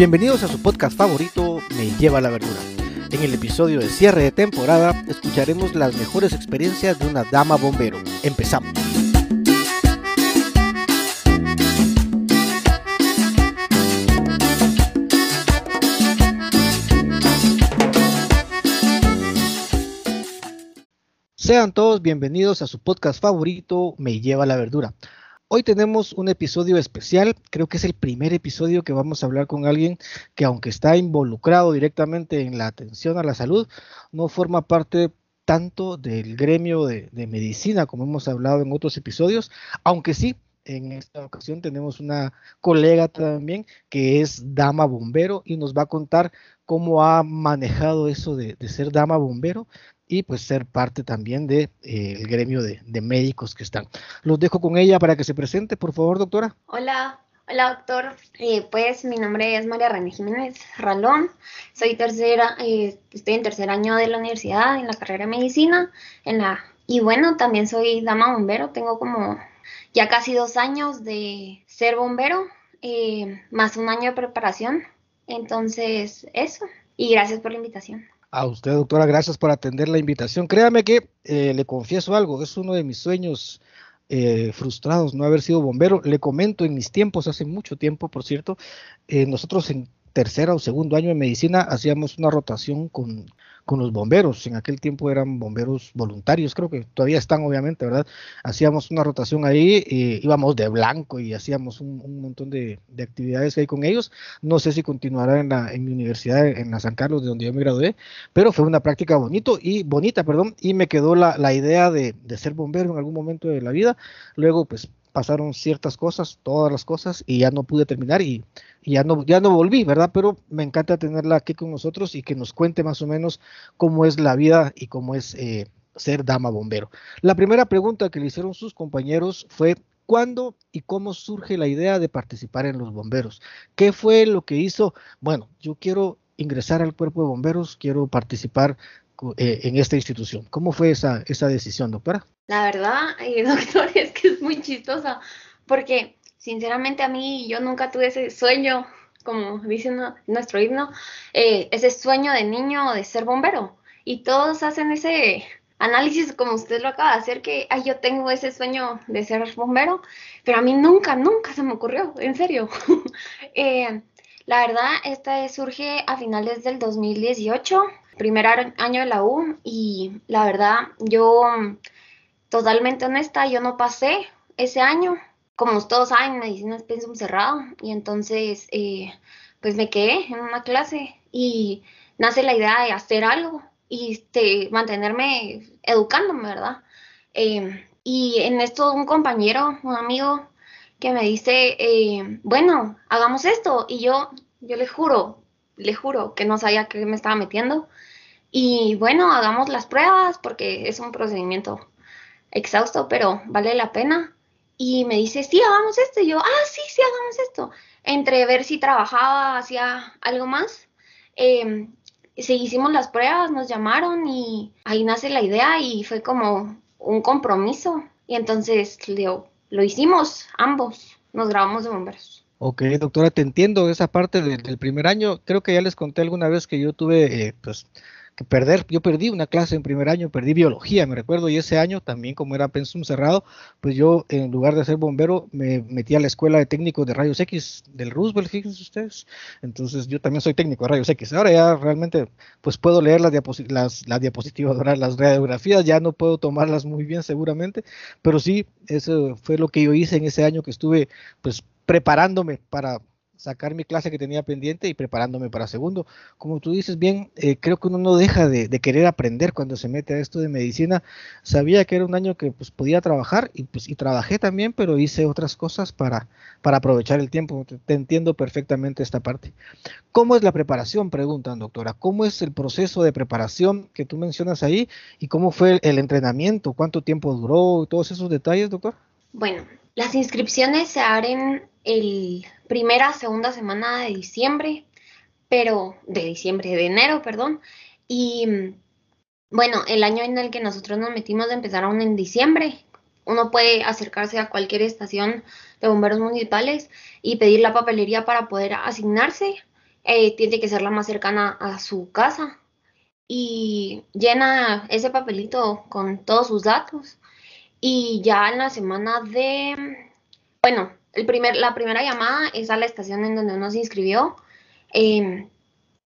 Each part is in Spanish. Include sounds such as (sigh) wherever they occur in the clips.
Bienvenidos a su podcast favorito, Me lleva la verdura. En el episodio de cierre de temporada escucharemos las mejores experiencias de una dama bombero. Empezamos. Sean todos bienvenidos a su podcast favorito, Me lleva la verdura. Hoy tenemos un episodio especial, creo que es el primer episodio que vamos a hablar con alguien que aunque está involucrado directamente en la atención a la salud, no forma parte tanto del gremio de, medicina como hemos hablado en otros episodios, aunque sí, en esta ocasión tenemos una colega también que es dama bombero y nos va a contar cómo ha manejado eso de, ser dama bombero y pues ser parte también del de, eh, gremio de, médicos que están. Los dejo con ella para que se presente, por favor, doctora. Hola, hola doctor. Eh, pues mi nombre es María René Jiménez Ralón. Soy tercera, eh, estoy en tercer año de la universidad en la carrera de medicina. En la, y bueno, también soy dama bombero. Tengo como ya casi dos años de ser bombero, más un año de preparación. Entonces, eso. Y gracias por la invitación. A usted, doctora, gracias por atender la invitación. Créame que eh, le confieso algo, es uno de mis sueños eh, frustrados no haber sido bombero. Le comento en mis tiempos, hace mucho tiempo, por cierto, eh, nosotros en tercera o segundo año de medicina hacíamos una rotación con, con los bomberos. En aquel tiempo eran bomberos voluntarios, creo que todavía están, obviamente, ¿verdad? Hacíamos una rotación ahí, íbamos de blanco y hacíamos un, montón de, actividades que hay con ellos. No sé si continuará en, la, en mi universidad, en la San Carlos, de donde yo me gradué, pero fue una práctica bonito y bonita, perdón, y me quedó la, idea de, de ser bombero en algún momento de la vida. Luego, pues pasaron ciertas cosas, todas las cosas, y ya no pude terminar y, ya, no, ya no volví, ¿verdad? Pero me encanta tenerla aquí con nosotros y que nos cuente más o menos cómo es la vida y cómo es eh, ser dama bombero. La primera pregunta que le hicieron sus compañeros fue, ¿cuándo y cómo surge la idea de participar en los bomberos? ¿Qué fue lo que hizo? Bueno, yo quiero ingresar al cuerpo de bomberos, quiero participar en esta institución. ¿Cómo fue esa, esa decisión, doctora? La verdad, (laughs) doctor, es que es muy chistosa, porque sinceramente a mí yo nunca tuve ese sueño, como dice nuestro himno, eh, ese sueño de niño de ser bombero. Y todos hacen ese análisis como usted lo acaba de hacer, que ay, yo tengo ese sueño de ser bombero, pero a mí nunca, nunca se me ocurrió, en serio. (laughs) Eh, la verdad, esta surge a finales del 2018 primer año de la U y la verdad, yo totalmente honesta, yo no pasé ese año. Como todos saben, medicina es pensum cerrado y entonces eh, pues me quedé en una clase y nace la idea de hacer algo y este, mantenerme educándome, ¿verdad? Em, y en esto un compañero, un amigo que me dice, eh, bueno, hagamos esto y yo, yo le juro, le juro que no sabía qué me estaba metiendo y bueno, hagamos las pruebas porque es un procedimiento exhausto, pero vale la pena. Y me dice, sí, hagamos esto. Y yo, ah, sí, sí, hagamos esto. Entre ver si trabajaba, hacía algo más. Eh, hicimos las pruebas, nos llamaron y ahí nace la idea y fue como un compromiso. Y entonces lo, lo hicimos ambos, nos grabamos de bomberos. Ok, doctora, te entiendo esa parte del, primer año. Creo que ya les conté alguna vez que yo tuve, eh, pues, perder, yo perdí una clase en primer año, perdí biología, me recuerdo, y ese año también como era pensum cerrado, pues yo en lugar de ser bombero me metí a la escuela de técnicos de rayos X del Roosevelt, fíjense ustedes, entonces yo también soy técnico de rayos X, ahora ya realmente pues puedo leer las, las, las diapositivas, las radiografías, ya no puedo tomarlas muy bien seguramente, pero sí, eso fue lo que yo hice en ese año que estuve pues preparándome para sacar mi clase que tenía pendiente y preparándome para segundo. Como tú dices bien, eh, creo que uno no deja de, querer aprender cuando se mete a esto de medicina. Sabía que era un año que pues podía trabajar y pues y trabajé también, pero hice otras cosas para, para aprovechar el tiempo. Te, entiendo perfectamente esta parte. ¿Cómo es la preparación? Preguntan, doctora. ¿Cómo es el proceso de preparación que tú mencionas ahí y cómo fue el, el entrenamiento? ¿Cuánto tiempo duró? Todos esos detalles, doctor. Bueno, las inscripciones se abren el primera, segunda semana de diciembre, pero de diciembre, de enero, perdón. Y bueno, el año en el que nosotros nos metimos empezaron en diciembre. Uno puede acercarse a cualquier estación de bomberos municipales y pedir la papelería para poder asignarse. eh, tiene que ser la más cercana a su casa y llena ese papelito con todos sus datos y ya en la semana de, bueno, el primer, la primera llamada es a la estación en donde uno se inscribió em,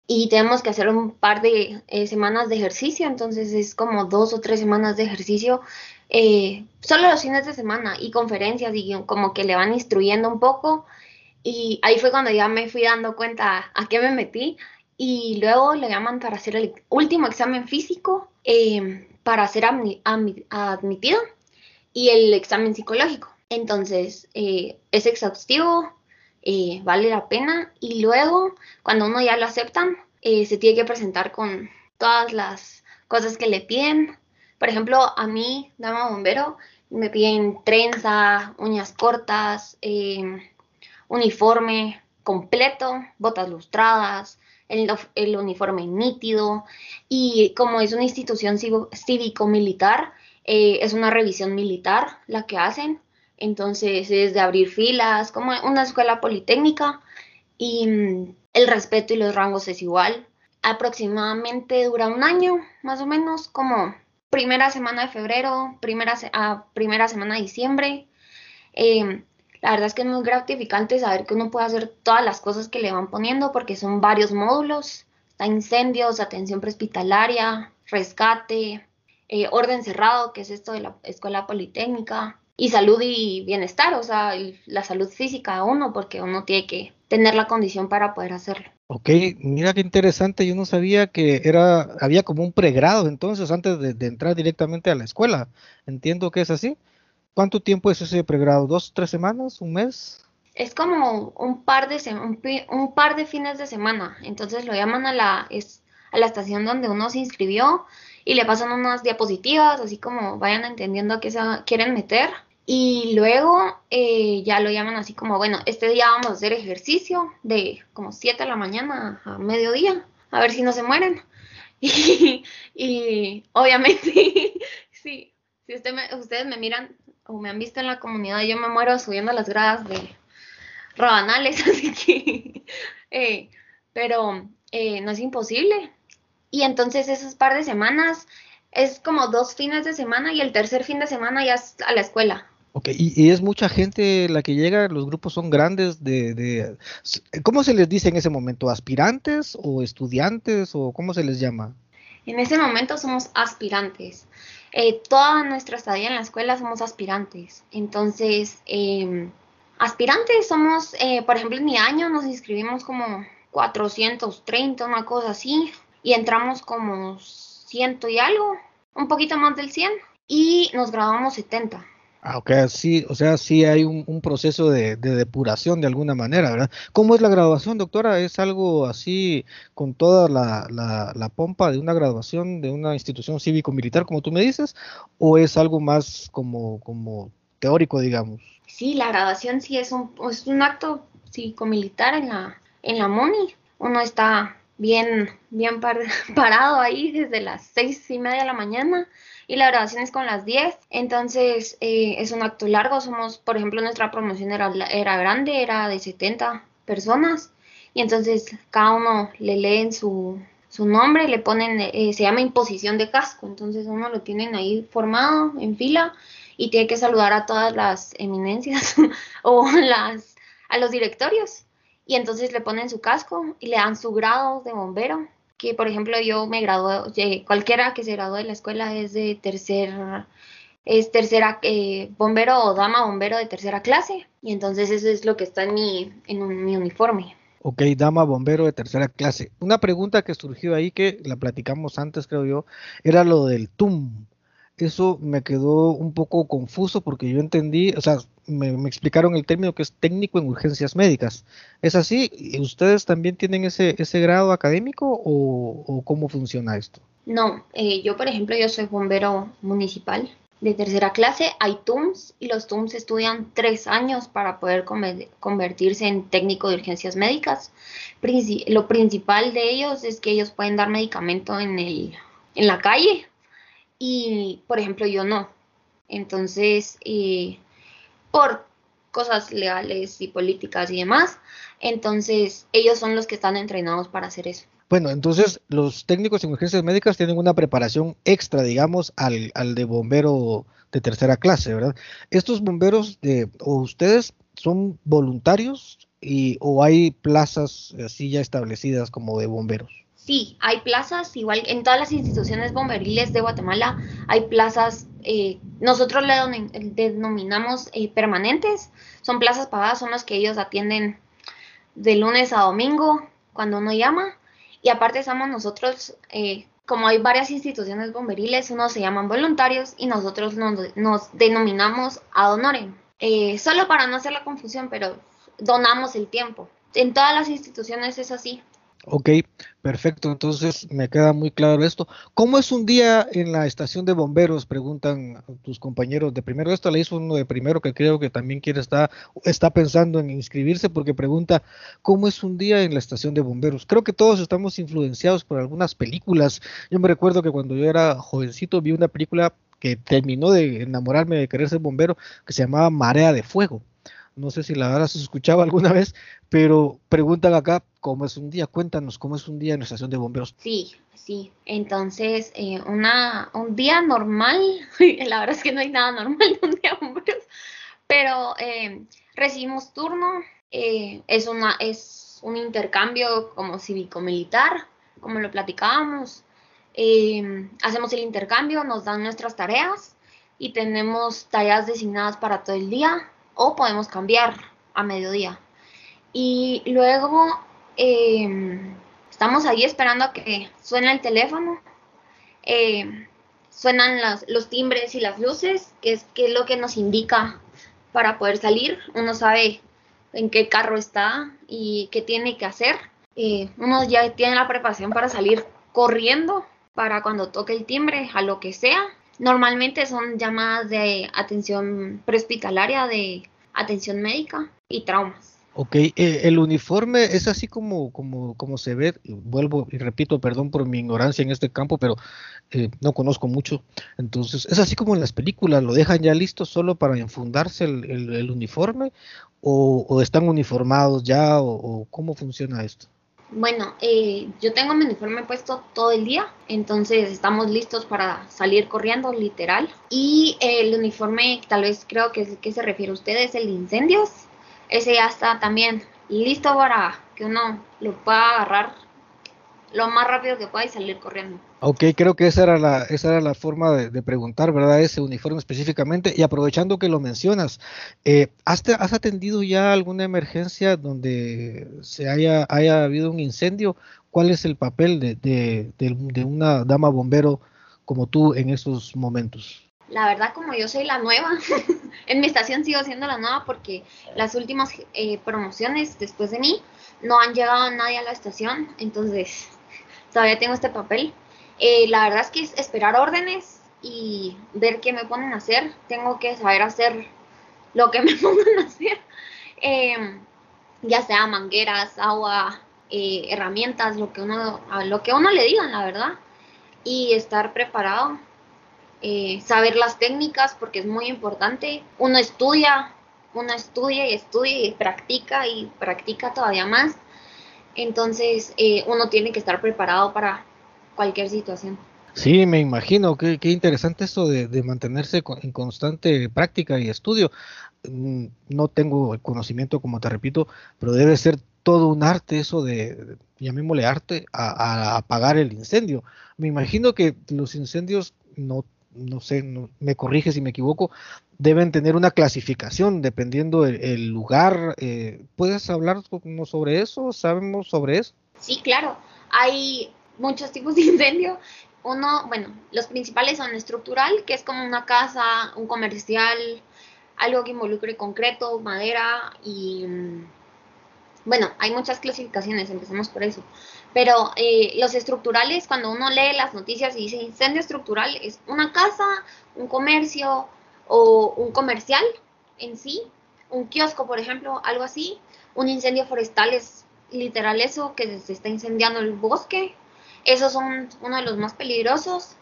y tenemos que hacer un par de eh, semanas de ejercicio, entonces es como dos o tres semanas de ejercicio, eh, solo los fines de semana y conferencias y como que le van instruyendo un poco y ahí fue cuando ya me fui dando cuenta a qué me metí y luego le llaman para hacer el último examen físico em, para ser admitido y el examen psicológico. Entonces, eh, es exhaustivo, eh, vale la pena y luego, cuando uno ya lo aceptan, eh, se tiene que presentar con todas las cosas que le piden. Por ejemplo, a mí, dama bombero, me piden trenza, uñas cortas, uniforme completo, botas lustradas, el, uniforme nítido y como es una institución cívico-militar, eh, es una revisión militar la que hacen, entonces es de abrir filas, como una escuela politécnica y mm, el respeto y los rangos es igual. Aproximadamente dura un año, más o menos, como primera semana de febrero, primera, a primera semana de diciembre. Em, la verdad es que es muy gratificante saber que uno puede hacer todas las cosas que le van poniendo porque son varios módulos. Está incendios, atención prehospitalaria, rescate, eh, orden cerrado, que es esto de la escuela politécnica, y salud y bienestar, o sea, la salud física de uno, porque uno tiene que tener la condición para poder hacerlo. Ok, mira qué interesante, yo no sabía que era, había como un pregrado entonces antes de, entrar directamente a la escuela. Entiendo que es así. ¿Cuánto tiempo es ese pregrado? ¿Dos, tres semanas? ¿Un mes? Es como un par de, un, par de fines de semana. Entonces lo llaman a la, es, a la estación donde uno se inscribió y le pasan unas diapositivas, así como vayan entendiendo a qué se quieren meter. Y luego eh, ya lo llaman así como, bueno, este día vamos a hacer ejercicio de como 7 de la mañana a mediodía, a ver si no se mueren. (laughs) Y, obviamente, (laughs) sí, si usted ustedes me miran o me han visto en la comunidad, yo me muero subiendo las gradas de rabanales, (laughs) así que, eh, pero eh, no es imposible. Y entonces esas par de semanas es como dos fines de semana y el tercer fin de semana ya es a la escuela. Ok, y, es mucha gente la que llega, los grupos son grandes de, de, ¿Cómo se les dice en ese momento? ¿Aspirantes o estudiantes o cómo se les llama? En ese momento somos aspirantes. Eh, toda nuestra estadía en la escuela somos aspirantes. Entonces, em, aspirantes somos, eh, por ejemplo, en mi año nos inscribimos como 430, una cosa así y entramos como ciento y algo, un poquito más del 100 y nos graduamos 70. Ah, ok, sí, o sea, sí hay un, proceso de, depuración de alguna manera, ¿verdad? ¿Cómo es la graduación, doctora? ¿Es algo así con toda la, la, pompa de una graduación de una institución cívico-militar, como tú me dices, o es algo más como, como teórico, digamos? Sí, la graduación sí es un, es un acto cívico-militar en la, en la MONI. Uno está bien, bien (laughs) parado ahí desde las seis y media de la mañana y la grabación es con las 10, entonces eh, es un acto largo, somos, por ejemplo, nuestra promoción era, era grande, era de 70 personas. Y entonces cada uno le leen su, su nombre, le ponen, eh, se llama imposición de casco, entonces uno lo tienen ahí formado en fila y tiene que saludar a todas las eminencias (laughs) o las, a los directorios y entonces le ponen su casco y le dan su grado de bombero, que por ejemplo yo me gradué, cualquiera que se graduó de la escuela es de tercer, es tercera, eh, bombero o dama bombero de tercera clase, y entonces eso es lo que está en mi, en mi uniforme. Ok, dama bombero de tercera clase. Una pregunta que surgió ahí, que la platicamos antes, creo yo, era lo del TUM eso me quedó un poco confuso porque yo entendí, o sea, me, explicaron el término que es técnico en urgencias médicas. ¿Es así? ¿Ustedes también tienen ese, ese grado académico o, cómo funciona esto? No, eh, yo por ejemplo, yo soy bombero municipal de tercera clase, hay TUMS y los TUMS estudian tres años para poder convertirse en técnico de urgencias médicas. lo principal de ellos es que ellos pueden dar medicamento en, el, en la calle, y, por ejemplo, yo no. Entonces, eh, por cosas legales y políticas y demás. Entonces, ellos son los que están entrenados para hacer eso. Bueno, entonces los técnicos en emergencias médicas tienen una preparación extra, digamos, al, al de bombero de tercera clase, ¿verdad? Estos bomberos de, o ustedes son voluntarios y, o hay plazas así ya establecidas como de bomberos. Sí, hay plazas, igual en todas las instituciones bomberiles de Guatemala hay plazas, eh, nosotros le denominamos eh, permanentes, son plazas pagadas, son las que ellos atienden de lunes a domingo cuando uno llama y aparte estamos nosotros, eh, como hay varias instituciones bomberiles, unos se llaman voluntarios y nosotros nos, denominamos ad honorem. Eh, solo para no hacer la confusión, pero donamos el tiempo. En todas las instituciones es así. Ok, perfecto. Entonces me queda muy claro esto. ¿Cómo es un día en la estación de bomberos? Preguntan tus compañeros de primero. Esto le hizo uno de primero que creo que también quiere estar, está pensando en inscribirse porque pregunta cómo es un día en la estación de bomberos. Creo que todos estamos influenciados por algunas películas. Yo me recuerdo que cuando yo era jovencito vi una película que terminó de enamorarme de querer ser bombero que se llamaba Marea de Fuego no sé si la verdad se escuchaba alguna vez, pero preguntan acá cómo es un día. Cuéntanos cómo es un día en la estación de bomberos. Sí, sí. Entonces, eh, una, un día normal, (laughs) la verdad es que no hay nada normal en un día de bomberos, pero eh, recibimos turno. Eh, es, una, es un intercambio como cívico-militar, como lo platicábamos. hacemos el intercambio, nos dan nuestras tareas y tenemos tareas designadas para todo el día o podemos cambiar a mediodía. Y luego em, estamos ahí esperando a que suene el teléfono. Em, suenan los timbres y las luces, que es, que es lo que nos indica para poder salir. Uno sabe en qué carro está y qué tiene que hacer. Eh, uno ya tiene la preparación para salir corriendo para cuando toque el timbre, a lo que sea. Normalmente son llamadas de atención prehospitalaria, de atención médica y traumas. Ok, eh, el uniforme es así como, como, como se ve, vuelvo y repito, perdón por mi ignorancia en este campo, pero eh, no conozco mucho. Entonces, ¿es así como en las películas? ¿Lo dejan ya listo solo para enfundarse el, uniforme? O, están uniformados ya? o cómo funciona esto? Bueno, eh, yo tengo mi uniforme puesto todo el día, entonces estamos listos para salir corriendo, literal. Y el uniforme, tal vez creo que, que se refiere a usted, es el de incendios. Ese ya está también listo para que uno lo pueda agarrar lo más rápido que pueda y salir corriendo. Ok, creo que esa era la, esa era la forma de, preguntar, ¿verdad? Ese uniforme específicamente. Y aprovechando que lo mencionas, eh, ¿has, ¿has, atendido ya alguna emergencia donde se haya, haya habido un incendio? ¿Cuál es el papel de, de, de una dama bombero como tú en esos momentos? La verdad, como yo soy la nueva, (laughs) en mi estación sigo siendo la nueva porque las últimas eh, promociones después de mí no han llegado nadie a la estación, entonces todavía tengo este papel. Eh, la verdad es que es esperar órdenes y ver qué me ponen a hacer. Tengo que saber hacer lo que (laughs) me pongan a hacer. Em, ya sea mangueras, agua, eh, herramientas, lo que uno, lo que uno le digan, la verdad. Y estar preparado. Eh, saber las técnicas porque es muy importante. Uno estudia, uno estudia y estudia y practica y practica todavía más entonces, uno tiene que estar preparado para cualquier situación. Sí, me imagino, qué, qué interesante eso de, mantenerse en constante práctica y estudio. Mm, no tengo el conocimiento, como te repito, pero debe ser todo un arte eso de, llamémosle arte, a apagar el incendio. Me imagino que los incendios no no sé, me corrige si me equivoco, deben tener una clasificación dependiendo el, lugar. Eh, ¿Puedes hablarnos sobre eso? ¿Sabemos sobre eso? Sí, claro. Hay muchos tipos de incendio. Uno, bueno, los principales son estructural, que es como una casa, un comercial, algo que involucre concreto, madera y... Mm, bueno, hay muchas clasificaciones, empecemos por eso. Pero eh, los estructurales, cuando uno lee las noticias y dice incendio estructural, es una casa, un comercio o un comercial en sí, un kiosco, por ejemplo, algo así. Un incendio forestal es literal eso, que se está incendiando el bosque. Esos son uno de los más peligrosos.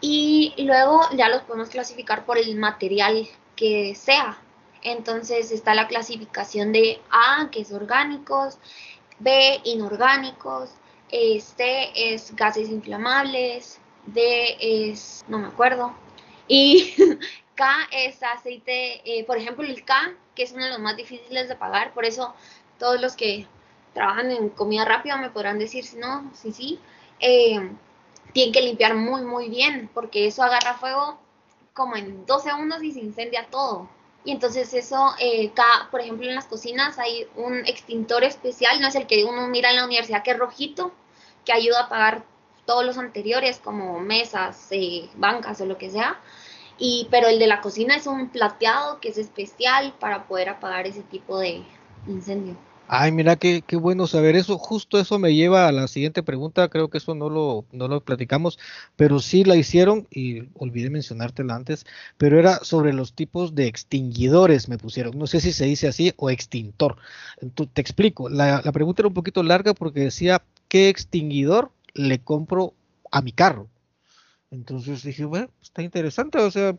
Y luego ya los podemos clasificar por el material que sea. Entonces está la clasificación de A, que es orgánicos, B, inorgánicos, C es gases inflamables, D es, no me acuerdo, y (laughs) K es aceite, eh, por ejemplo el K, que es uno de los más difíciles de pagar, por eso todos los que trabajan en comida rápida me podrán decir si no, si sí, eh, tienen que limpiar muy muy bien, porque eso agarra fuego como en dos segundos y se incendia todo. Y entonces eso, eh, por ejemplo, en las cocinas hay un extintor especial, no es el que uno mira en la universidad, que es rojito, que ayuda a apagar todos los anteriores, como mesas, eh, bancas o lo que sea. Y, pero el de la cocina es un plateado que es especial para poder apagar ese tipo de incendio. Ay, mira, qué, qué bueno saber eso. Justo eso me lleva a la siguiente pregunta. Creo que eso no lo, no lo platicamos, pero sí la hicieron y olvidé mencionártela antes, pero era sobre los tipos de extinguidores, me pusieron. No sé si se dice así o extintor. Entonces, te explico. La, la pregunta era un poquito larga porque decía, ¿qué extinguidor le compro a mi carro? Entonces dije, bueno, está interesante, o sea,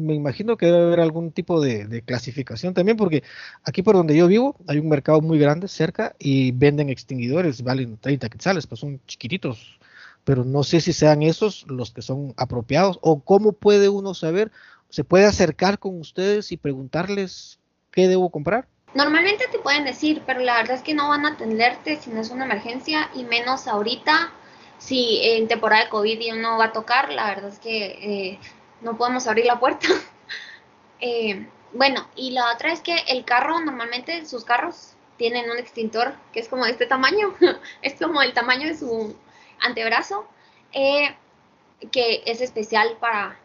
me imagino que debe haber algún tipo de, clasificación también, porque aquí por donde yo vivo hay un mercado muy grande cerca y venden extinguidores, valen 30 quetzales, pues son chiquititos, pero no sé si sean esos los que son apropiados o cómo puede uno saber, se puede acercar con ustedes y preguntarles qué debo comprar. Normalmente te pueden decir, pero la verdad es que no van a atenderte si no es una emergencia y menos ahorita. Si en temporada de COVID y uno va a tocar, la verdad es que eh, no podemos abrir la puerta. (laughs) Eh, bueno, y la otra es que el carro, normalmente sus carros tienen un extintor que es como de este tamaño, (laughs) es como el tamaño de su antebrazo, eh, que es especial para,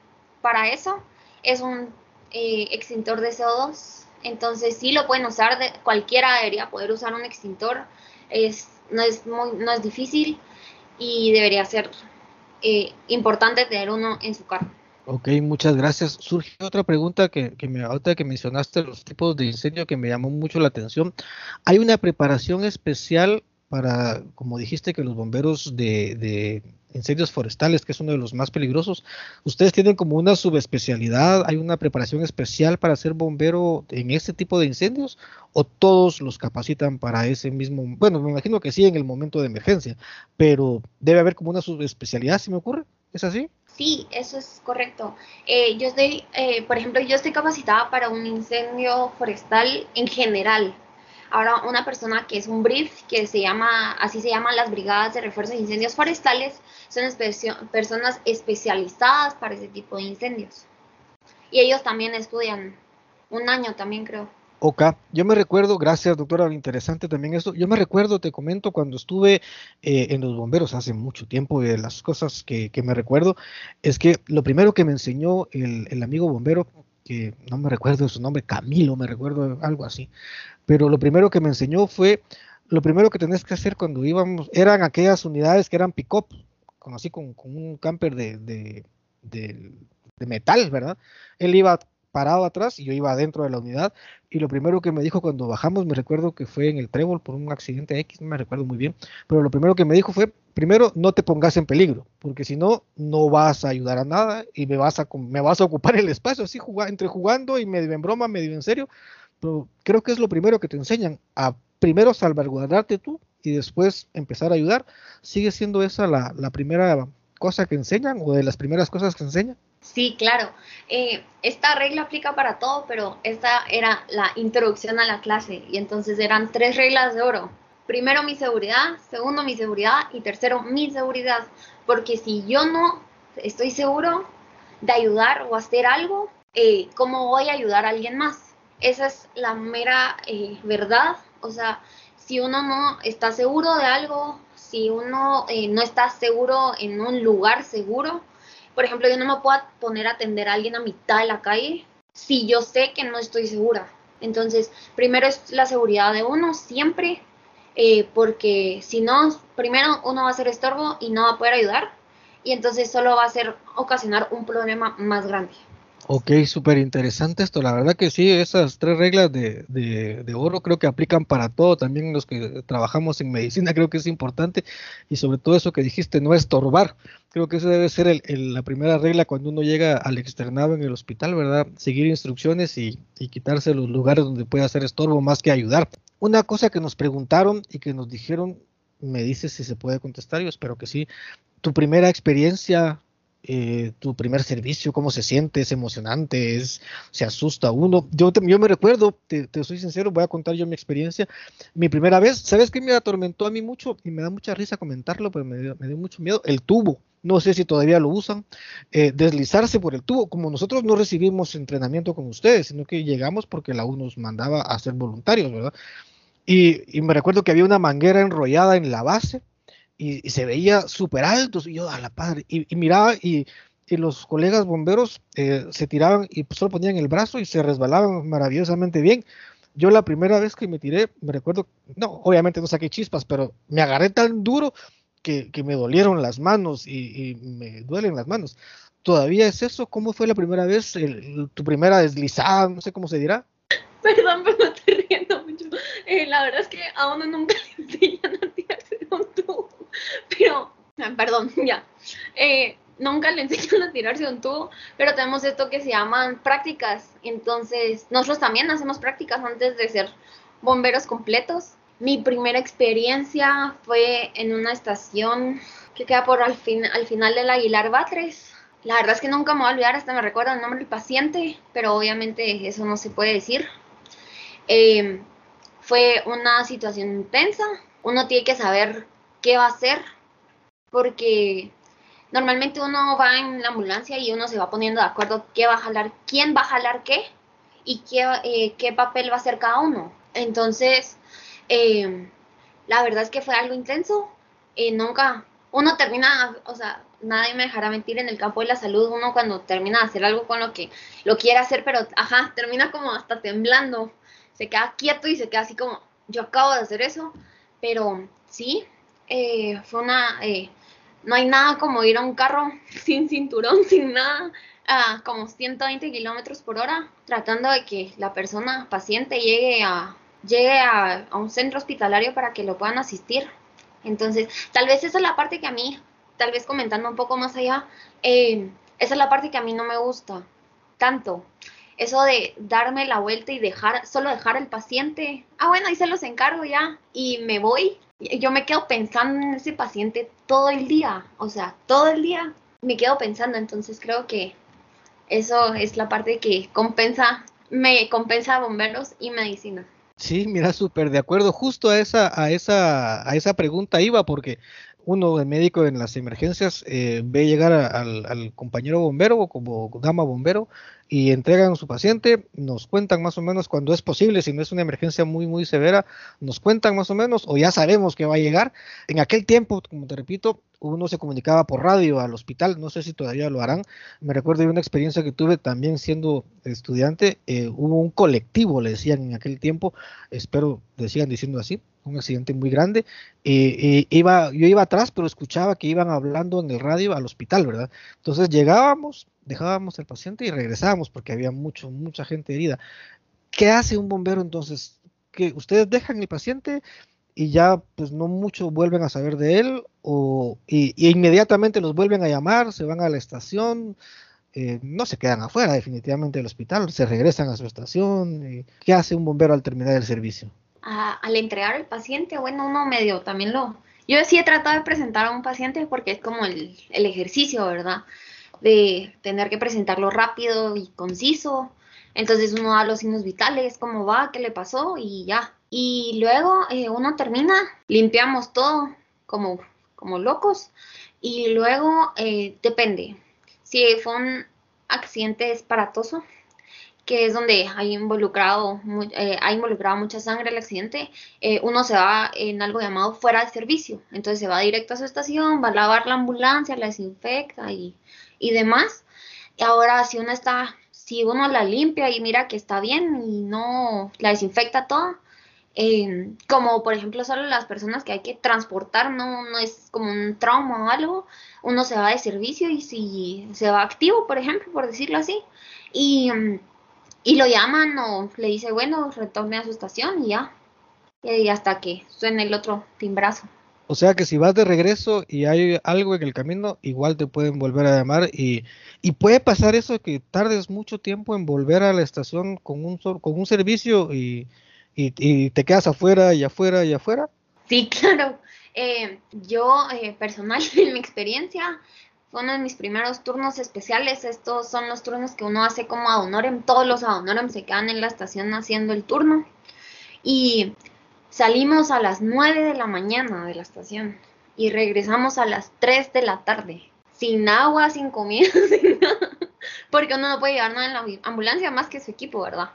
para eso. Es un eh, extintor de CO2, entonces sí lo pueden usar, de, cualquiera debería poder usar un extintor, es, no, es muy, no es difícil y debería ser importante tener uno en su carro. Ok, muchas gracias. Surge otra pregunta que, que me ahorita que mencionaste los tipos de incendio que me llamó mucho la atención. ¿Hay una preparación especial para, como dijiste, que los bomberos de, de, incendios forestales, que es uno de los más peligrosos, ustedes tienen como una subespecialidad, hay una preparación especial para ser bombero en ese tipo de incendios o todos los capacitan para ese mismo, bueno, me imagino que sí en el momento de emergencia, pero debe haber como una subespecialidad, si me ocurre, ¿es así? Sí, eso es correcto. Eh, yo estoy, eh, por ejemplo, yo estoy capacitada para un incendio forestal en general. Ahora, una persona que es un brief, que se llama, así se llaman las brigadas de refuerzo de incendios forestales, son personas especializadas para ese tipo de incendios. Y ellos también estudian un año también, creo. Ok, yo me recuerdo, gracias doctora, interesante también esto, yo me recuerdo, te comento, cuando estuve eh, en los bomberos hace mucho tiempo, de las cosas que, me recuerdo, es que lo primero que me enseñó el, amigo bombero, que no me recuerdo su nombre, Camilo, me recuerdo algo así, pero lo primero que me enseñó fue, lo primero que tenés que hacer cuando íbamos, eran aquellas unidades que eran pick-up, con, así con, un camper de, de, de metal, ¿verdad? Él iba parado atrás y yo iba adentro de la unidad y lo primero que me dijo cuando bajamos, me recuerdo que fue en el trébol por un accidente X, no me recuerdo muy bien, pero lo primero que me dijo fue, primero no te pongas en peligro, porque si no, no vas a ayudar a nada y me vas a, me vas a ocupar el espacio, así entre jugando y medio en broma, medio en serio, pero creo que es lo primero que te enseñan, a primero salvaguardarte tú y después empezar a ayudar, sigue siendo esa la, la primera cosa que enseñan o de las primeras cosas que enseñan. Sí, claro. Eh, esta regla aplica para todo, pero esta era la introducción a la clase y entonces eran tres reglas de oro. Primero mi seguridad, segundo mi seguridad y tercero mi seguridad. Porque si yo no estoy seguro de ayudar o hacer algo, eh, ¿cómo voy a ayudar a alguien más? Esa es la mera eh, verdad. O sea, si uno no está seguro de algo, si uno no está seguro en un lugar seguro, por ejemplo, yo no me puedo poner a atender a alguien a mitad de la calle si yo sé que no estoy segura. Entonces, primero es la seguridad de uno siempre, eh, porque si no, primero uno va a ser estorbo y no va a poder ayudar, y entonces solo va a ser ocasionar un problema más grande. Ok, súper interesante esto. La verdad que sí, esas tres reglas de, de, oro creo que aplican para todo. También los que trabajamos en medicina creo que es importante. Y sobre todo eso que dijiste, no estorbar. Creo que eso debe ser la primera regla cuando uno llega al externado en el hospital, ¿verdad? Seguir instrucciones y, y quitarse los lugares donde puede hacer estorbo más que ayudar. Una cosa que nos preguntaron y que nos dijeron, me dice si se puede contestar, yo espero que sí. Tu primera experiencia eh, tu primer servicio, cómo se siente, es emocionante, es, se asusta uno. Yo, yo me recuerdo, te, soy sincero, voy a contar yo mi experiencia. Mi primera vez, ¿sabes qué me atormentó a mí mucho? Y me da mucha risa comentarlo, pero me dio, mucho miedo. El tubo, no sé si todavía lo usan, eh, deslizarse por el tubo. Como nosotros no recibimos entrenamiento con ustedes, sino que llegamos porque la U nos mandaba a ser voluntarios, ¿verdad? Y, y me recuerdo que había una manguera enrollada en la base y, se veía súper altos, y yo a la padre, y, miraba y, los colegas bomberos eh, se tiraban y solo ponían el brazo y se resbalaban maravillosamente bien. Yo la primera vez que me tiré, me recuerdo, no, obviamente no saqué chispas, pero me agarré tan duro que, me dolieron las manos y, me duelen las manos. ¿Todavía es eso? ¿Cómo fue la primera vez, tu primera deslizada, no sé cómo se dirá? (laughs) Perdón, pero no te riendo mucho. Eh, la verdad es que a uno nunca (laughs) le enseñan a tirarse un tubo. (laughs) Pero, ah, perdón, (laughs) ya. Eh, nunca le enseñan (laughs) a tirarse un tubo, pero tenemos esto que se llaman prácticas. Entonces, nosotros también hacemos prácticas antes de ser bomberos completos. Mi primera experiencia fue en una estación que queda por al, fin, al final del Aguilar Batres. La verdad es que nunca me voy a olvidar, hasta me recuerdo el nombre del paciente, pero obviamente eso no se puede decir. Eh, fue una situación intensa. Uno tiene que saber qué va a hacer, porque normalmente uno va en la ambulancia y uno se va poniendo de acuerdo qué va a jalar, quién va a jalar qué y qué, eh, qué papel va a hacer cada uno. Entonces, eh, la verdad es que fue algo intenso. Eh, nunca, uno termina, o sea, nadie me dejará mentir en el campo de la salud, uno cuando termina de hacer algo con lo que lo quiere hacer, pero, ajá, termina como hasta temblando, se queda quieto y se queda así como, yo acabo de hacer eso, pero sí, eh, fue una, eh, no hay nada como ir a un carro (laughs) sin cinturón, sin nada, a como 120 kilómetros por hora, tratando de que la persona paciente llegue a llegue a, un centro hospitalario para que lo puedan asistir. Entonces, tal vez esa es la parte que a mí, tal vez comentando un poco más allá, eh, esa es la parte que a mí no me gusta tanto. Eso de darme la vuelta y dejar, solo dejar al paciente, ah bueno, ahí se los encargo ya y me voy yo me quedo pensando en ese paciente todo el día, o sea, todo el día me quedo pensando, entonces creo que eso es la parte que compensa, me compensa bomberos y medicina. Sí, mira, súper de acuerdo. Justo a esa, a esa, a esa pregunta iba, porque uno de médico en las emergencias eh, ve llegar al, al, compañero bombero o como dama bombero y entregan a su paciente, nos cuentan más o menos cuando es posible, si no es una emergencia muy, muy severa, nos cuentan más o menos o ya sabemos que va a llegar. En aquel tiempo, como te repito, uno se comunicaba por radio al hospital, no sé si todavía lo harán. Me recuerdo de una experiencia que tuve también siendo estudiante, eh, hubo un colectivo, le decían en aquel tiempo, espero le diciendo así, un accidente muy grande. Eh, iba, yo iba atrás, pero escuchaba que iban hablando en el radio al hospital, ¿verdad? Entonces llegábamos, dejábamos al paciente y regresábamos porque había mucho, mucha gente herida. ¿Qué hace un bombero entonces? Que ustedes dejan el paciente y ya pues no mucho vuelven a saber de él o y, inmediatamente los vuelven a llamar, se van a la estación, eh, no se quedan afuera definitivamente del hospital, se regresan a su estación. ¿Qué hace un bombero al terminar el servicio? al entregar al paciente, bueno, uno medio también lo... Yo sí he tratado de presentar a un paciente porque es como el, el ejercicio, ¿verdad? De tener que presentarlo rápido y conciso. Entonces uno da los signos vitales, cómo va, qué le pasó y ya. Y luego eh, uno termina, limpiamos todo como, como locos. Y luego eh, depende. Si fue un accidente esparatoso, que es donde hay involucrado, eh, ha involucrado mucha sangre el accidente, eh, uno se va en algo llamado fuera de servicio. Entonces se va directo a su estación, va a lavar la ambulancia, la desinfecta y, y demás. Ahora si uno está, si uno la limpia y mira que está bien y no la desinfecta toda, eh, como por ejemplo solo las personas que hay que transportar, no, no es como un trauma o algo, uno se va de servicio y si se va activo, por ejemplo, por decirlo así, y y lo llaman o le dice, bueno, retorne a su estación y ya. Y hasta que suene el otro timbrazo. O sea que si vas de regreso y hay algo en el camino, igual te pueden volver a llamar y, y puede pasar eso que tardes mucho tiempo en volver a la estación con un, con un servicio y, y, te quedas afuera y afuera y afuera. Sí, (laughs) claro. Eh, yo eh, personal, (laughs) en mi experiencia, fue uno de mis primeros turnos especiales. Estos son los turnos que uno hace como a honorem. Todos los a honorem se quedan en la estación haciendo el turno. Y salimos a las 9 de la mañana de la estación y regresamos a las 3 de la tarde. Sin agua, sin comida, (laughs) sin nada. Porque uno no puede llevar nada en la ambulancia más que su equipo, ¿verdad?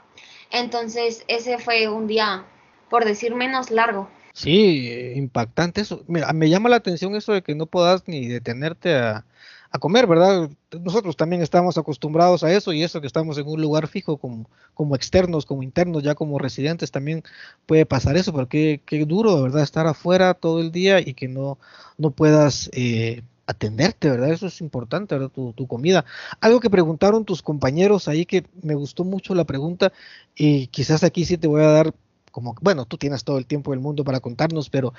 Entonces, ese fue un día, por decir menos largo. Sí, impactante eso. me llama la atención eso de que no puedas ni detenerte a, a comer, ¿verdad? Nosotros también estamos acostumbrados a eso y eso que estamos en un lugar fijo como, como externos, como internos, ya como residentes también puede pasar eso, pero qué, duro, ¿verdad? Estar afuera todo el día y que no, no puedas eh, atenderte, ¿verdad? Eso es importante, ¿verdad? Tu, tu, comida. Algo que preguntaron tus compañeros ahí que me gustó mucho la pregunta y quizás aquí sí te voy a dar como, bueno, tú tienes todo el tiempo del mundo para contarnos, pero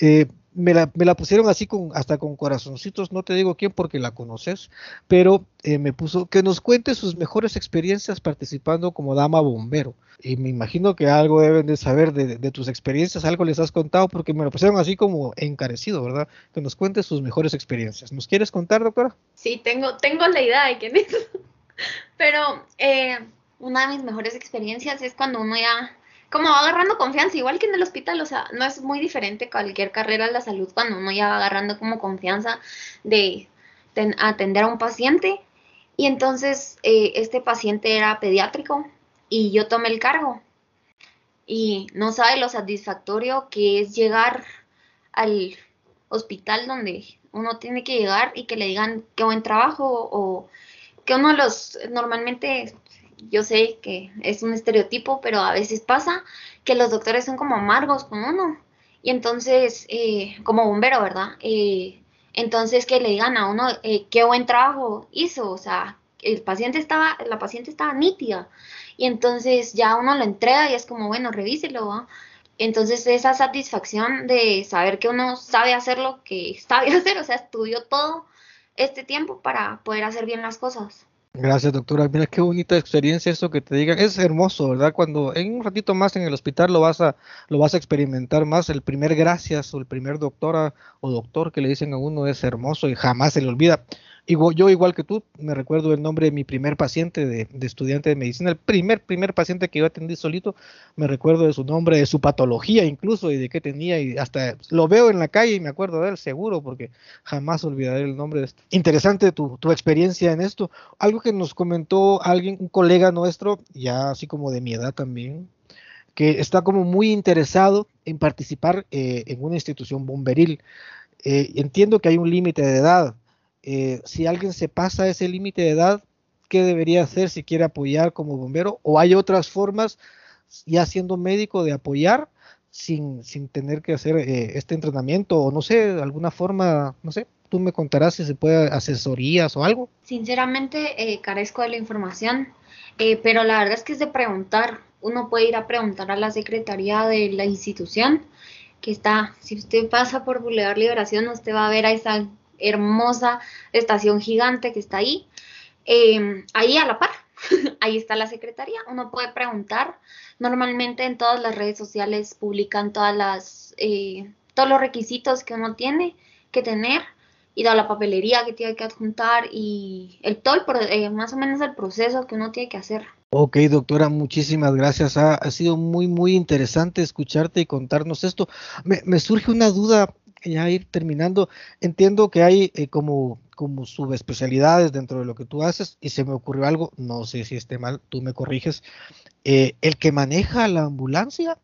eh, me, la, me, la, pusieron así con, hasta con corazoncitos, no te digo quién porque la conoces, pero eh, me puso que nos cuente sus mejores experiencias participando como dama bombero. Y me imagino que algo deben de saber de, de, tus experiencias, algo les has contado, porque me lo pusieron así como encarecido, ¿verdad? Que nos cuentes sus mejores experiencias. ¿Nos quieres contar, doctora? Sí, tengo, tengo la idea de que (laughs) Pero eh, una de mis mejores experiencias es cuando uno ya como va agarrando confianza, igual que en el hospital, o sea, no es muy diferente cualquier carrera de la salud cuando uno ya va agarrando como confianza de, atender a un paciente. Y entonces eh, este paciente era pediátrico y yo tomé el cargo. Y no sabe lo satisfactorio que es llegar al hospital donde uno tiene que llegar y que le digan qué buen trabajo o que uno los normalmente yo sé que es un estereotipo, pero a veces pasa que los doctores son como amargos con uno. Y entonces, eh, como bombero, ¿verdad? Eh, entonces que le digan a uno eh, qué buen trabajo hizo, o sea, el paciente estaba, la paciente estaba nítida. Y entonces ya uno lo entrega y es como, bueno, revíselo, Entonces esa satisfacción de saber que uno sabe hacer lo que (laughs) sabe hacer, o sea, estudió todo este tiempo para poder hacer bien las cosas. Gracias, doctora. Mira qué bonita experiencia eso que te digan. Es hermoso, ¿verdad? Cuando en un ratito más en el hospital lo vas a lo vas a experimentar más. El primer gracias o el primer doctora o doctor que le dicen a uno es hermoso y jamás se le olvida yo igual que tú, me recuerdo el nombre de mi primer paciente de, estudiante de medicina, el primer, primer paciente que yo atendí solito, me recuerdo de su nombre, de su patología incluso y de qué tenía y hasta lo veo en la calle y me acuerdo de él seguro porque jamás olvidaré el nombre de este. Interesante tu, tu experiencia en esto. Algo que nos comentó alguien, un colega nuestro, ya así como de mi edad también, que está como muy interesado en participar eh, en una institución bomberil. Eh, entiendo que hay un límite de edad, eh, si alguien se pasa ese límite de edad, ¿qué debería hacer si quiere apoyar como bombero? ¿O hay otras formas, ya siendo médico, de apoyar sin, sin tener que hacer eh, este entrenamiento? O no sé, alguna forma, no sé, tú me contarás si se puede asesorías o algo. Sinceramente, eh, carezco de la información, pero la verdad es que es de preguntar. Uno puede ir a preguntar a la secretaría de la institución que está, si usted pasa por Boulevard Liberación, usted va a ver a esa hermosa estación gigante que está ahí. Em, ahí a la par, (laughs) ahí está la secretaría. Uno puede preguntar. Normalmente en todas las redes sociales publican todas las, eh, todos los requisitos que uno tiene que tener y toda la papelería que tiene que adjuntar y el todo eh, más o menos el proceso que uno tiene que hacer. Ok, doctora, muchísimas gracias. Ha, sido muy, muy interesante escucharte y contarnos esto. Me surge una duda ya ir terminando, entiendo que hay eh, como, como subespecialidades dentro de lo que tú haces y se me ocurrió algo, no sé si esté mal, tú me corriges, eh, el que maneja la ambulancia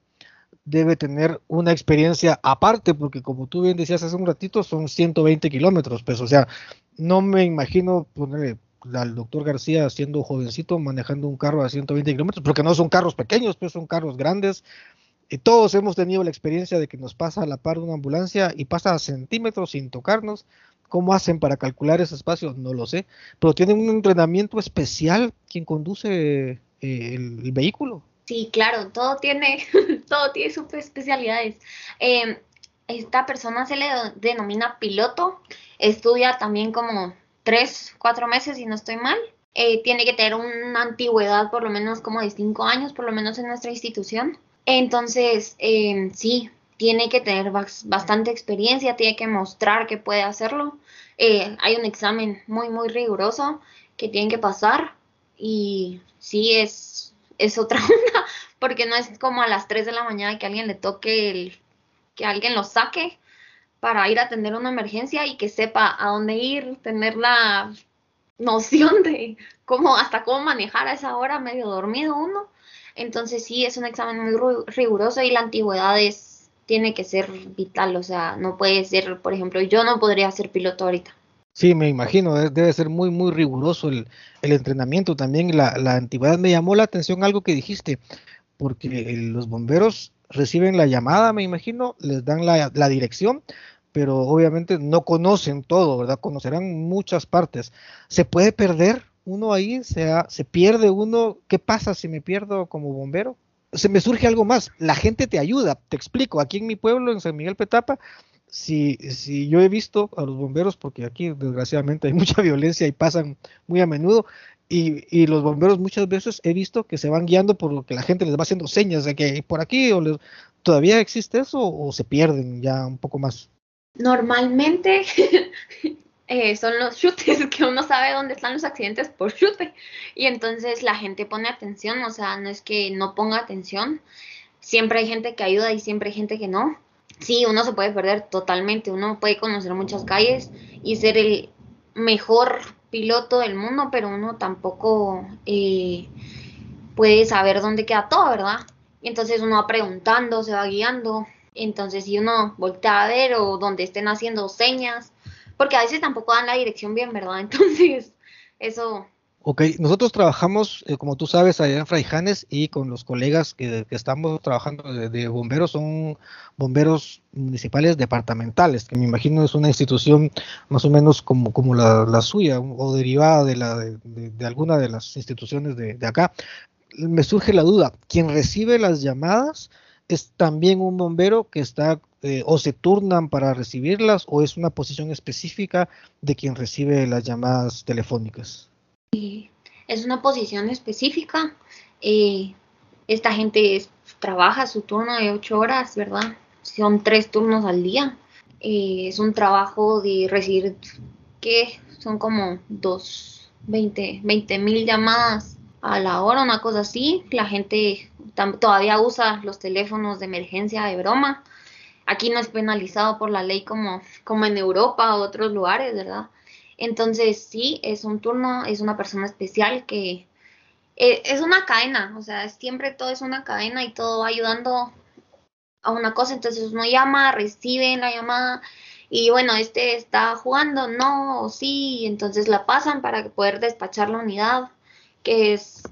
debe tener una experiencia aparte, porque como tú bien decías hace un ratito, son 120 kilómetros, pues, o sea, no me imagino ponerle al doctor García siendo jovencito manejando un carro a 120 kilómetros, porque no son carros pequeños, pues son carros grandes, y todos hemos tenido la experiencia de que nos pasa a la par de una ambulancia y pasa a centímetros sin tocarnos. ¿Cómo hacen para calcular ese espacio? No lo sé. Pero tienen un entrenamiento especial quien conduce eh, el, vehículo. Sí, claro, todo tiene, (laughs) todo tiene sus especialidades. Em, esta persona se le denomina piloto, estudia también como tres, cuatro meses, si no estoy mal. Eh, tiene que tener una antigüedad por lo menos como de cinco años, por lo menos en nuestra institución. Entonces, eh, sí, tiene que tener bastante experiencia, tiene que mostrar que puede hacerlo. Eh, hay un examen muy, muy riguroso que tienen que pasar y sí es, es otra (laughs) onda, porque no es como a las 3 de la mañana que alguien le toque el, que alguien lo saque para ir a atender una emergencia y que sepa a dónde ir, tener la noción de cómo, hasta cómo manejar a esa hora medio dormido uno. Entonces sí, es un examen muy riguroso y la antigüedad es, tiene que ser vital, o sea, no puede ser, por ejemplo, yo no podría ser piloto ahorita. Sí, me imagino, debe ser muy, muy riguroso el, entrenamiento también, la, la antigüedad. Me llamó la atención algo que dijiste, porque los bomberos reciben la llamada, me imagino, les dan la, la dirección, pero obviamente no conocen todo, ¿verdad? Conocerán muchas partes. ¿Se puede perder uno ahí? ¿Se, ¿Se pierde uno? ¿Qué pasa si me pierdo como bombero? Se me surge algo más. La gente te ayuda. Te explico. Aquí en mi pueblo, en San Miguel Petapa, si, si yo he visto a los bomberos, porque aquí desgraciadamente hay (laughs) mucha violencia y pasan muy a menudo, y, y, los bomberos muchas veces he visto que se van guiando por lo que la gente les va haciendo señas de que por aquí o les, todavía existe eso o se pierden ya un poco más. Normalmente (laughs) eh, son los (laughs) chutes que uno sabe dónde están los accidentes por chute y entonces la gente pone atención, o sea, no es que no ponga atención, siempre hay gente que ayuda y siempre hay gente que no. Sí, uno se puede perder totalmente, uno puede conocer muchas calles y ser el mejor piloto del mundo, pero uno tampoco eh, puede saber dónde queda todo, ¿verdad? Y entonces uno va preguntando, se va guiando. Entonces si uno voltea a ver o donde estén haciendo señas, porque a veces tampoco dan la dirección bien, ¿verdad? (laughs) Entonces eso Ok, nosotros trabajamos, eh, como tú sabes, allá en Fraijanes y con los colegas que, estamos trabajando de, bomberos, son bomberos municipales departamentales, que me imagino es una institución más o menos como, como la, suya o derivada de, la, de, alguna de las instituciones de, acá. Me surge la duda, ¿quién recibe las llamadas es también un bombero que está eh, o se turnan para recibirlas o es una posición específica de quien recibe las llamadas telefónicas? es una posición específica. Eh, esta gente trabaja su turno de ocho horas, ¿verdad? Son tres turnos al día. Eh, es un trabajo de recibir, que son como dos, 20 mil llamadas a la hora, una cosa así. La gente todavía usa los teléfonos de emergencia de broma. Aquí no es penalizado por la ley como, como en Europa o otros lugares, ¿verdad? Entonces, sí, es un turno, es una persona especial que eh, es una cadena, o sea, siempre todo es una cadena y todo va ayudando a una cosa. Entonces uno llama, recibe la llamada y bueno, este está jugando, no, o sí, entonces la pasan para poder despachar la unidad, que es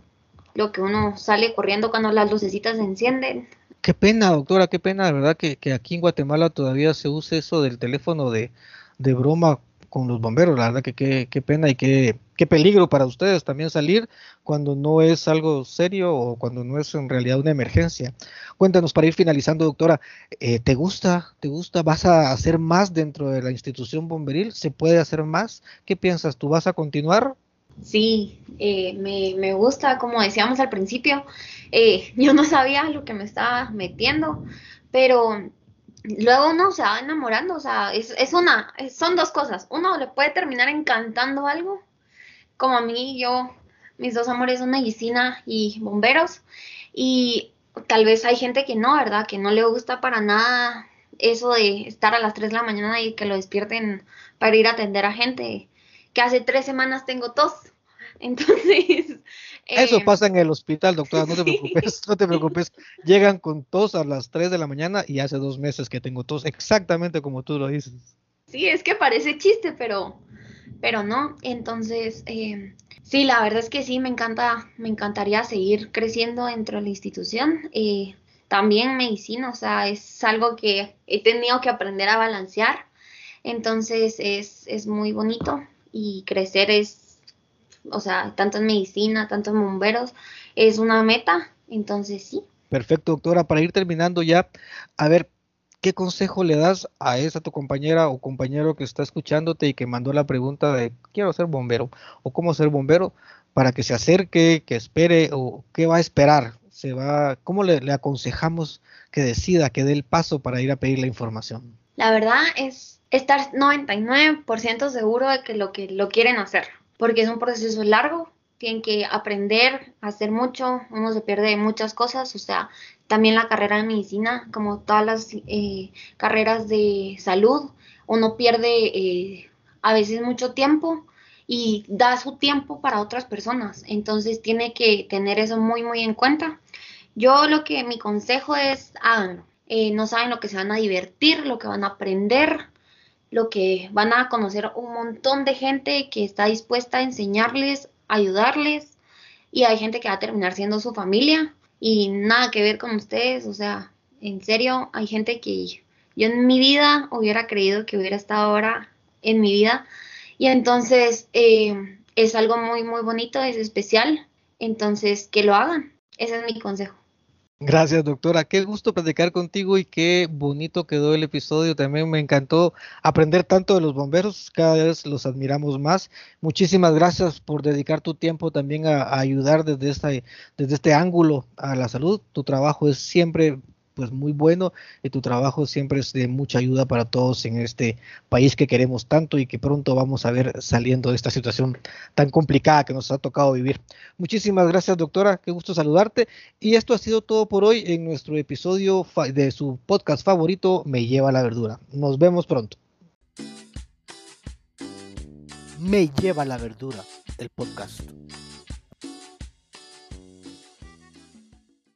lo que uno sale corriendo cuando las lucecitas se encienden. Qué pena, doctora, qué pena, de verdad que, aquí en Guatemala todavía se use eso del teléfono de, de broma con los bomberos. La verdad que qué, pena y qué, qué, peligro para ustedes también salir cuando no es algo serio o cuando no es en realidad una emergencia. Cuéntanos para ir finalizando, doctora, eh, ¿te gusta? ¿Te gusta? ¿Vas a hacer más dentro de la institución bomberil? ¿Se puede hacer más? ¿Qué piensas? ¿Tú vas a continuar? Sí, eh, me, me, gusta, como decíamos al principio, eh, (laughs) yo no sabía lo que me estaba metiendo, pero luego uno se va enamorando, o sea, es, es una, son dos cosas. Uno le puede terminar encantando algo, como a mí, yo, mis dos amores son medicina y bomberos, y tal vez hay gente que no, ¿verdad? Que no le gusta para nada eso de estar a las 3 de la mañana y que lo despierten para ir a atender a gente, que hace tres semanas tengo tos. (laughs) Entonces, eso eh, pasa en el hospital, doctora, no te (laughs) preocupes, no te preocupes. Llegan con tos a las 3 de la mañana y hace dos meses que tengo tos, exactamente como tú lo dices. Sí, es que parece chiste, pero, pero no. Entonces, eh, sí, la verdad es que sí, me encanta, me encantaría seguir creciendo dentro de la institución. Eh, también medicina, o sea, es algo que he tenido que aprender a balancear. Entonces, es, es muy bonito y crecer es o sea, tanto en medicina, tanto en bomberos, es una meta, entonces sí. Perfecto, doctora. Para ir terminando ya, a ver, ¿qué consejo le das a esa tu compañera o compañero que está escuchándote y que mandó la pregunta de quiero ser bombero o cómo ser bombero para que se acerque, que espere o qué va a esperar? Se va, ¿Cómo le, le aconsejamos que decida, que dé el paso para ir a pedir la información? La verdad es estar 99% seguro de que lo que lo quieren hacer, porque es un proceso largo, tienen que aprender hacer mucho, uno se pierde muchas cosas, o sea, también la carrera de medicina, como todas las eh, carreras de salud, uno pierde eh, a veces mucho tiempo y da su tiempo para otras personas, entonces tiene que tener eso muy, muy en cuenta. Yo lo que mi consejo es háganlo, eh, no saben lo que se van a divertir, lo que van a aprender, lo que van a conocer un montón de gente que está dispuesta a enseñarles ayudarles y hay gente que va a terminar siendo su familia y nada que ver con ustedes, o sea, en serio, hay gente que yo en mi vida hubiera creído que hubiera estado ahora en mi vida y entonces eh, es algo muy, muy bonito, es especial, entonces que lo hagan, ese es mi consejo. Gracias, doctora. Qué gusto platicar contigo y qué bonito quedó el episodio. También me encantó aprender tanto de los bomberos. Cada vez los admiramos más. Muchísimas gracias por dedicar tu tiempo también a, ayudar desde, desde este ángulo a la salud. Tu trabajo es siempre pues muy bueno y tu trabajo siempre es de mucha ayuda para todos en este país que queremos tanto y que pronto vamos a ver saliendo de esta situación tan complicada que nos ha tocado vivir. Muchísimas gracias doctora, qué gusto saludarte y esto ha sido todo por hoy en nuestro episodio de su podcast favorito Me lleva la verdura. Nos vemos pronto. Me lleva la verdura, el podcast.